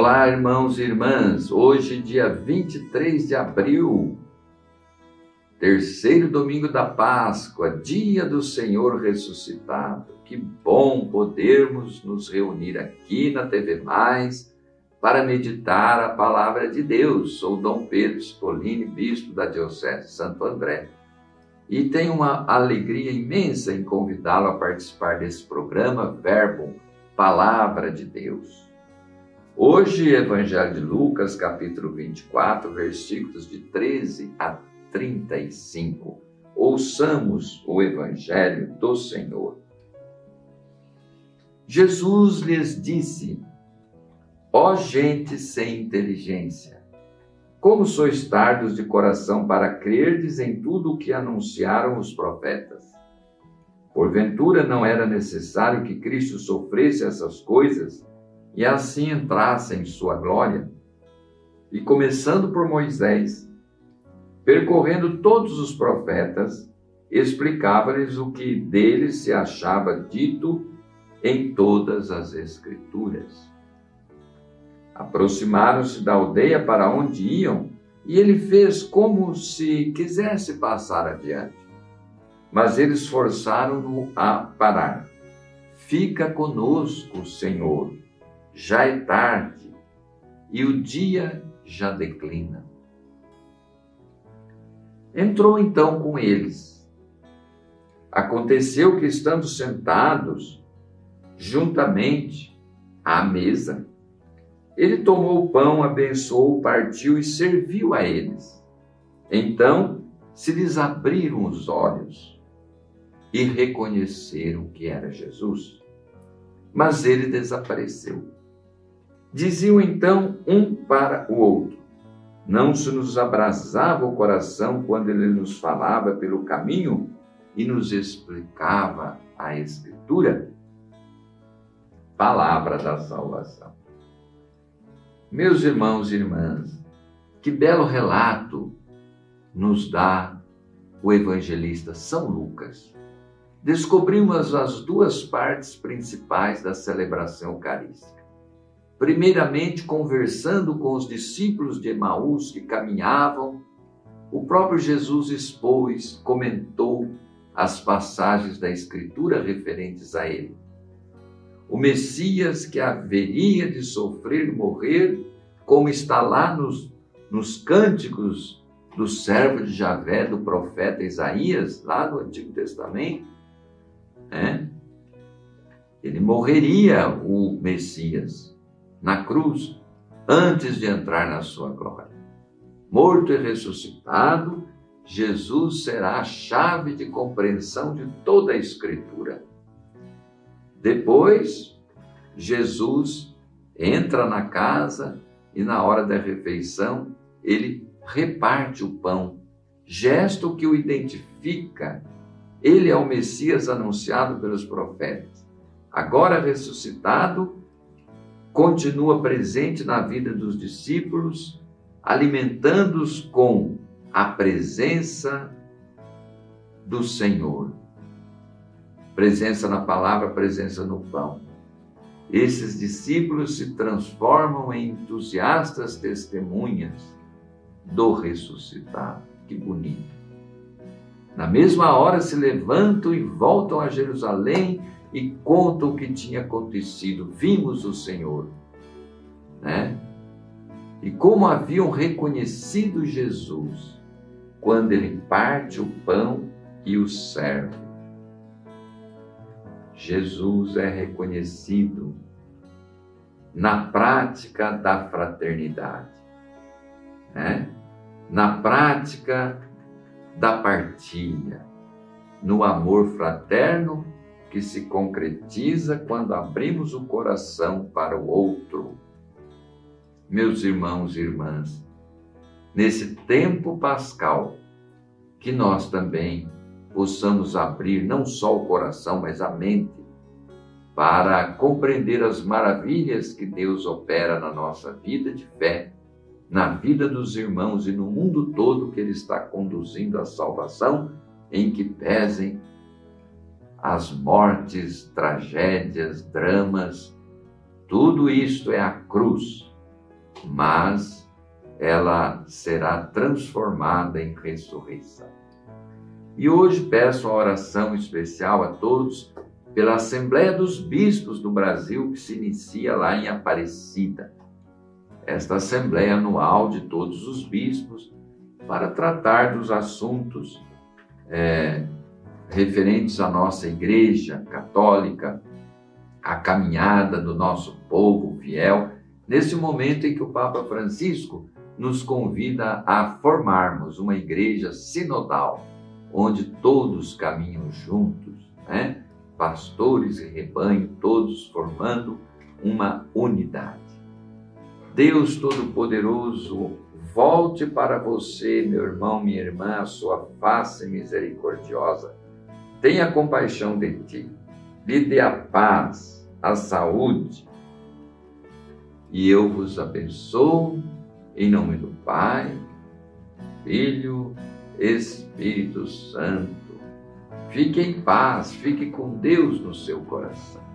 Olá, irmãos e irmãs. Hoje, dia 23 de abril, terceiro domingo da Páscoa, dia do Senhor ressuscitado. Que bom podermos nos reunir aqui na TV Mais para meditar a palavra de Deus. Sou Dom Pedro Spolini, bispo da Diocese de Santo André. E tenho uma alegria imensa em convidá-lo a participar desse programa Verbo, Palavra de Deus. Hoje, Evangelho de Lucas, capítulo 24, versículos de 13 a 35. Ouçamos o Evangelho do Senhor. Jesus lhes disse: Ó gente sem inteligência, como sois tardos de coração para crerdes em tudo o que anunciaram os profetas? Porventura não era necessário que Cristo sofresse essas coisas e assim entrasse em sua glória. E começando por Moisés, percorrendo todos os profetas, explicava-lhes o que deles se achava dito em todas as Escrituras. Aproximaram-se da aldeia para onde iam, e ele fez como se quisesse passar adiante. Mas eles forçaram-no a parar. Fica conosco, Senhor, já é tarde e o dia já declina. Entrou então com eles. Aconteceu que, estando sentados juntamente à mesa, ele tomou o pão, abençoou, partiu e serviu a eles. Então se lhes abriram os olhos e reconheceram que era Jesus. Mas ele desapareceu. Diziam então um para o outro: Não se nos abrasava o coração quando ele nos falava pelo caminho e nos explicava a Escritura? Palavra da salvação. Meus irmãos e irmãs, que belo relato nos dá o evangelista São Lucas. Descobrimos as duas partes principais da celebração eucarística primeiramente conversando com os discípulos de Emaús que caminhavam, o próprio Jesus expôs, comentou as passagens da Escritura referentes a ele. O Messias que haveria de sofrer morrer, como está lá nos, nos cânticos do servo de Javé, do profeta Isaías, lá no Antigo Testamento, né? ele morreria, o Messias, na cruz antes de entrar na sua glória. Morto e ressuscitado, Jesus será a chave de compreensão de toda a Escritura. Depois, Jesus entra na casa e, na hora da refeição, ele reparte o pão, gesto que o identifica. Ele é o Messias anunciado pelos profetas. Agora ressuscitado, continua presente na vida dos discípulos, alimentando-os com a presença do Senhor. Presença na palavra, presença no pão. Esses discípulos se transformam em entusiastas testemunhas do ressuscitado. Que bonito. Na mesma hora se levantam e voltam a Jerusalém e contam o que tinha acontecido. Vimos o Senhor, né? E como haviam reconhecido Jesus quando ele parte o pão e o serve. Jesus é reconhecido na prática da fraternidade, né? na prática da partilha, no amor fraterno que se concretiza quando abrimos o coração para o outro. Meus irmãos e irmãs, nesse tempo pascal, que nós também possamos abrir não só o coração, mas a mente, para compreender as maravilhas que Deus opera na nossa vida de fé, na vida dos irmãos e no mundo todo que Ele está conduzindo à salvação, em que pesem as mortes, tragédias, dramas, tudo isto é a cruz mas ela será transformada em ressurreição. E hoje peço uma oração especial a todos pela Assembleia dos Bispos do Brasil, que se inicia lá em Aparecida. Esta Assembleia anual de todos os bispos, para tratar dos assuntos é, referentes à nossa Igreja Católica, a caminhada do nosso povo fiel, nesse momento em que o Papa Francisco nos convida a formarmos uma igreja sinodal, onde todos caminham juntos, né? pastores e rebanho, todos formando uma unidade. Deus Todo-Poderoso, volte para você, meu irmão, minha irmã, a sua face misericordiosa. Tenha compaixão de ti, lhe dê a paz, a saúde. E eu vos abençoo em nome do Pai, Filho, Espírito Santo. Fique em paz, fique com Deus no seu coração.